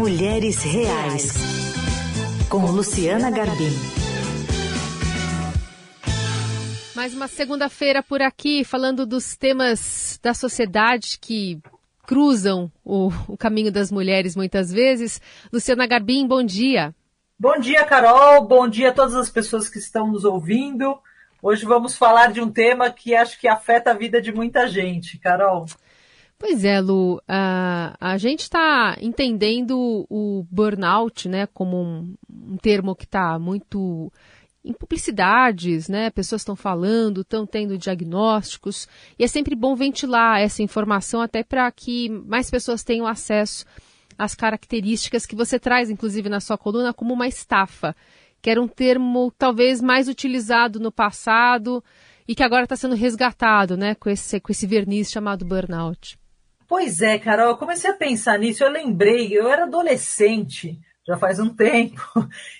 Mulheres Reais, com Luciana Garbim. Mais uma segunda-feira por aqui, falando dos temas da sociedade que cruzam o, o, caminho das mulheres muitas vezes. Luciana Garbim, bom dia. Bom dia, Carol. Bom dia a todas as pessoas que estão nos ouvindo. Hoje vamos falar de um tema que acho que afeta a vida de muita gente, Carol. Pois é, Lu, a, a gente está entendendo o burnout, né, como um, um termo que está muito em publicidades, né? Pessoas estão falando, estão tendo diagnósticos, e é sempre bom ventilar essa informação até para que mais pessoas tenham acesso às características que você traz, inclusive na sua coluna, como uma estafa, que era um termo talvez mais utilizado no passado e que agora está sendo resgatado, né? Com esse, com esse verniz chamado burnout. Pois é, Carol, eu comecei a pensar nisso, eu lembrei, eu era adolescente, já faz um tempo,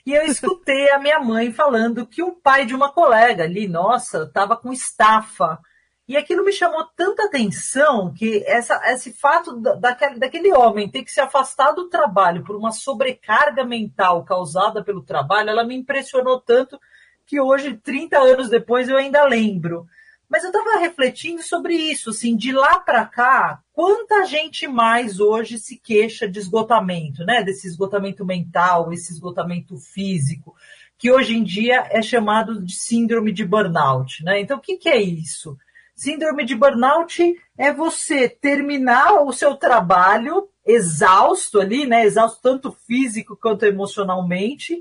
e eu escutei a minha mãe falando que o pai de uma colega ali, nossa, estava com estafa. E aquilo me chamou tanta atenção que essa, esse fato daquele, daquele homem ter que se afastar do trabalho por uma sobrecarga mental causada pelo trabalho, ela me impressionou tanto que hoje, 30 anos depois, eu ainda lembro. Mas eu estava refletindo sobre isso, assim, de lá para cá, quanta gente mais hoje se queixa de esgotamento, né? Desse esgotamento mental, esse esgotamento físico, que hoje em dia é chamado de síndrome de burnout, né? Então, o que, que é isso? Síndrome de burnout é você terminar o seu trabalho exausto ali, né? Exausto tanto físico quanto emocionalmente,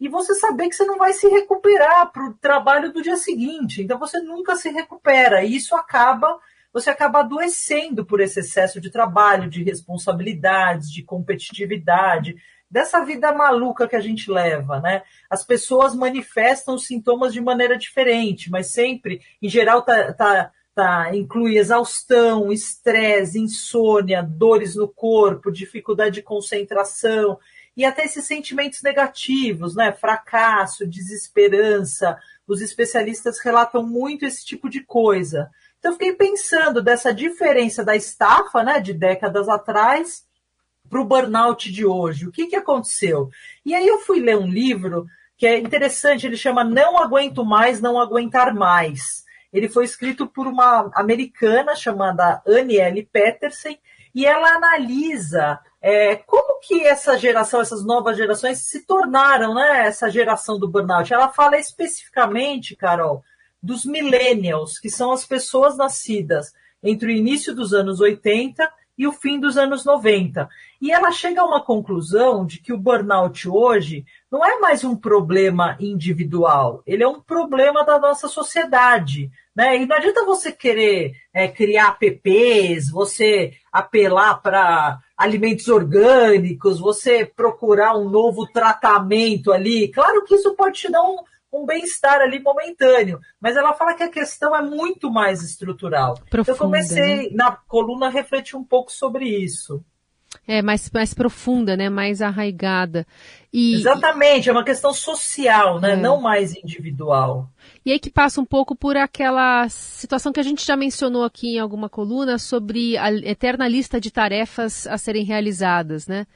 e você saber que você não vai se recuperar para o trabalho do dia seguinte. Então você nunca se recupera. E isso acaba, você acaba adoecendo por esse excesso de trabalho, de responsabilidades, de competitividade, dessa vida maluca que a gente leva, né? As pessoas manifestam os sintomas de maneira diferente, mas sempre, em geral, tá, tá, tá inclui exaustão, estresse, insônia, dores no corpo, dificuldade de concentração e até esses sentimentos negativos, né? Fracasso, desesperança. Os especialistas relatam muito esse tipo de coisa. Então, fiquei pensando dessa diferença da estafa, né, de décadas atrás, para o burnout de hoje. O que, que aconteceu? E aí eu fui ler um livro que é interessante, ele chama Não Aguento Mais, Não Aguentar Mais. Ele foi escrito por uma americana chamada Annie L. Peterson, e ela analisa é, como que essa geração, essas novas gerações se tornaram, né, essa geração do burnout? Ela fala especificamente, Carol, dos millennials, que são as pessoas nascidas entre o início dos anos 80 e o fim dos anos 90. E ela chega a uma conclusão de que o burnout hoje não é mais um problema individual, ele é um problema da nossa sociedade. Né? E não adianta você querer é, criar apps, você apelar para alimentos orgânicos, você procurar um novo tratamento ali. Claro que isso pode te dar um, um bem-estar ali momentâneo, mas ela fala que a questão é muito mais estrutural. Profunda, eu comecei né? na coluna a refletir um pouco sobre isso. É, mais, mais profunda, né? Mais arraigada. E, Exatamente, é uma questão social, né? É. Não mais individual. E aí que passa um pouco por aquela situação que a gente já mencionou aqui em alguma coluna sobre a eterna lista de tarefas a serem realizadas, né?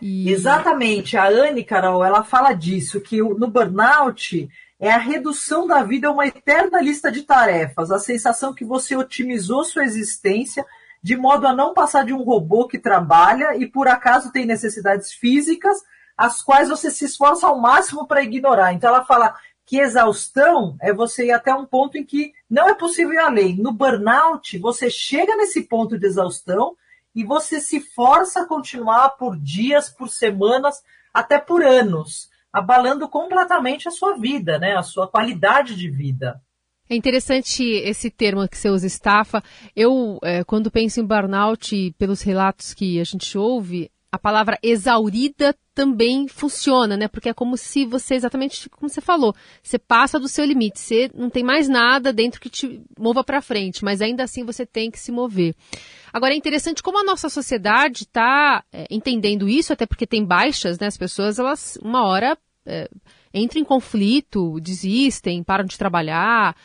E... Exatamente. A Anne, Carol, ela fala disso, que no burnout é a redução da vida a uma eterna lista de tarefas, a sensação que você otimizou sua existência de modo a não passar de um robô que trabalha e por acaso tem necessidades físicas, as quais você se esforça ao máximo para ignorar. Então ela fala que exaustão é você ir até um ponto em que não é possível ir além. No burnout, você chega nesse ponto de exaustão e você se força a continuar por dias, por semanas, até por anos, abalando completamente a sua vida, né? A sua qualidade de vida. É interessante esse termo que você usa, estafa. Eu, é, quando penso em burnout, pelos relatos que a gente ouve, a palavra exaurida também funciona, né? Porque é como se você, exatamente como você falou, você passa do seu limite, você não tem mais nada dentro que te mova para frente, mas ainda assim você tem que se mover. Agora é interessante como a nossa sociedade está é, entendendo isso, até porque tem baixas, né? As pessoas, elas, uma hora. É, entram em conflito, desistem, param de trabalhar,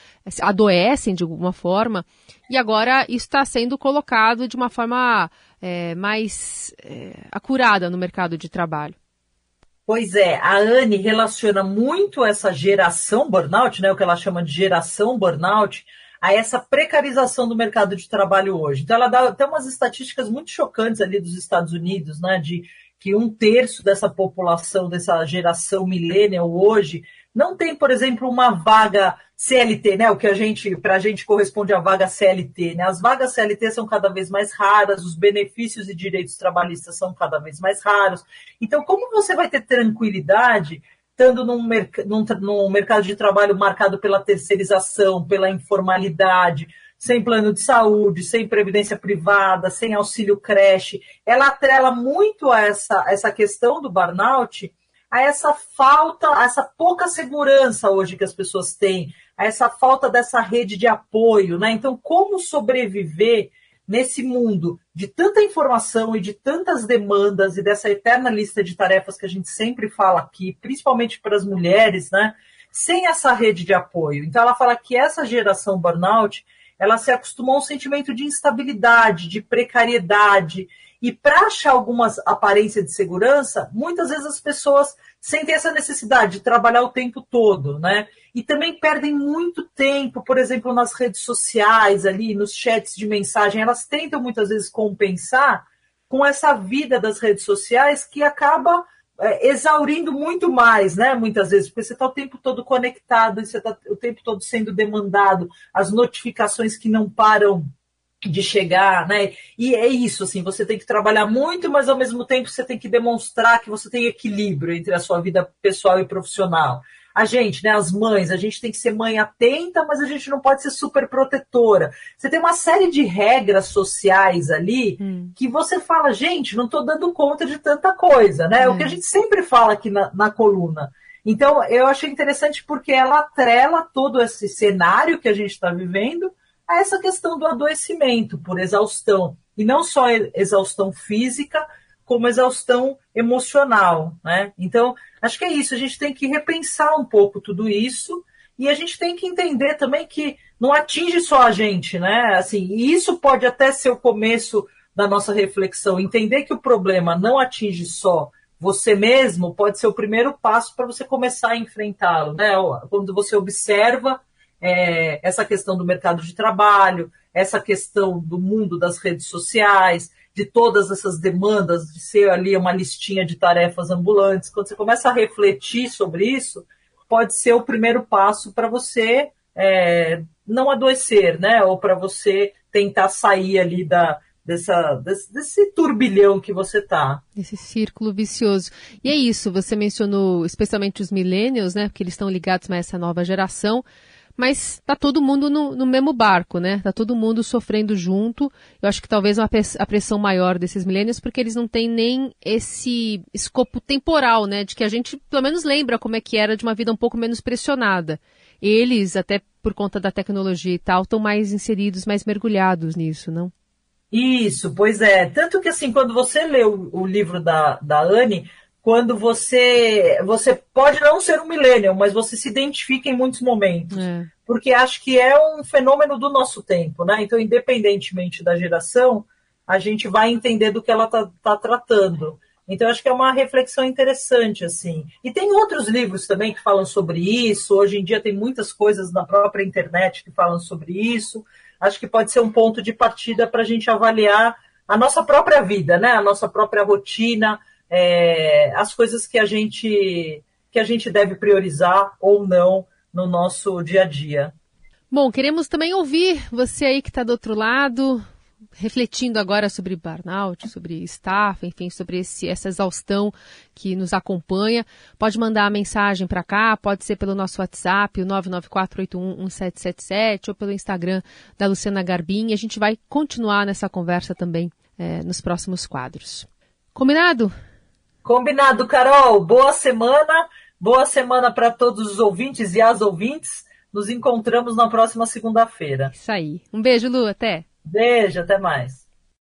adoecem de alguma forma. E agora isso está sendo colocado de uma forma é, mais é, acurada no mercado de trabalho. Pois é, a Anne relaciona muito essa geração burnout, né, o que ela chama de geração burnout, a essa precarização do mercado de trabalho hoje. Então, ela dá até umas estatísticas muito chocantes ali dos Estados Unidos, né, de que um terço dessa população, dessa geração millennial hoje, não tem, por exemplo, uma vaga CLT, né? O que a gente, para a gente corresponde à vaga CLT, né? As vagas CLT são cada vez mais raras, os benefícios e direitos trabalhistas são cada vez mais raros. Então, como você vai ter tranquilidade estando num, num, num mercado de trabalho marcado pela terceirização, pela informalidade, sem plano de saúde, sem previdência privada, sem auxílio creche, ela atrela muito a essa, essa questão do burnout a essa falta, a essa pouca segurança hoje que as pessoas têm, a essa falta dessa rede de apoio, né? Então, como sobreviver nesse mundo de tanta informação e de tantas demandas e dessa eterna lista de tarefas que a gente sempre fala aqui, principalmente para as mulheres, né? Sem essa rede de apoio. Então, ela fala que essa geração burnout ela se acostumou a um sentimento de instabilidade, de precariedade, e para achar algumas aparências de segurança, muitas vezes as pessoas sentem essa necessidade de trabalhar o tempo todo, né? E também perdem muito tempo, por exemplo, nas redes sociais, ali, nos chats de mensagem. Elas tentam muitas vezes compensar com essa vida das redes sociais que acaba é, exaurindo muito mais, né? Muitas vezes, porque você está o tempo todo conectado, você está o tempo todo sendo demandado, as notificações que não param de chegar, né? E é isso, assim, você tem que trabalhar muito, mas ao mesmo tempo você tem que demonstrar que você tem equilíbrio entre a sua vida pessoal e profissional. A gente, né, as mães, a gente tem que ser mãe atenta, mas a gente não pode ser super protetora. Você tem uma série de regras sociais ali hum. que você fala, gente, não estou dando conta de tanta coisa, né? É. O que a gente sempre fala aqui na, na coluna. Então, eu achei interessante porque ela atrela todo esse cenário que a gente está vivendo a essa questão do adoecimento por exaustão. E não só exaustão física, como exaustão emocional. Né? Então, acho que é isso. A gente tem que repensar um pouco tudo isso. E a gente tem que entender também que não atinge só a gente, né? Assim, e isso pode até ser o começo da nossa reflexão. Entender que o problema não atinge só você mesmo pode ser o primeiro passo para você começar a enfrentá-lo, né? Quando você observa é, essa questão do mercado de trabalho, essa questão do mundo das redes sociais, de todas essas demandas, de ser ali uma listinha de tarefas ambulantes. Quando você começa a refletir sobre isso, pode ser o primeiro passo para você é, não adoecer, né? Ou para você tentar sair ali da, dessa, desse, desse, turbilhão que você está. Esse círculo vicioso. E é isso, você mencionou especialmente os millennials, né? Porque eles estão ligados a essa nova geração mas tá todo mundo no, no, mesmo barco, né? Tá todo mundo sofrendo junto. Eu acho que talvez uma, a pressão maior desses milênios, porque eles não têm nem esse escopo temporal, né? De que a gente pelo menos lembra como é que era de uma vida um pouco menos pressionada. Eles, até por conta da tecnologia e tal, estão mais inseridos, mais mergulhados nisso, não? Isso, pois é. Tanto que assim, quando você lê o, o livro da, da Anne, quando você você pode não ser um millennial, mas você se identifica em muitos momentos. É. Porque acho que é um fenômeno do nosso tempo, né? Então, independentemente da geração, a gente vai entender do que ela está tá tratando. Então, acho que é uma reflexão interessante, assim. E tem outros livros também que falam sobre isso. Hoje em dia tem muitas coisas na própria internet que falam sobre isso. Acho que pode ser um ponto de partida para a gente avaliar a nossa própria vida, né? A nossa própria rotina, é, as coisas que a gente que a gente deve priorizar ou não no nosso dia a dia. Bom, queremos também ouvir você aí que está do outro lado, refletindo agora sobre burnout, sobre staff, enfim, sobre esse, essa exaustão que nos acompanha. Pode mandar a mensagem para cá, pode ser pelo nosso WhatsApp, o 994811777, ou pelo Instagram da Luciana Garbim. E a gente vai continuar nessa conversa também é, nos próximos quadros. Combinado? Combinado, Carol. Boa semana. Boa semana para todos os ouvintes e as ouvintes. Nos encontramos na próxima segunda-feira. Isso aí. Um beijo, Lu. Até. Beijo, até mais.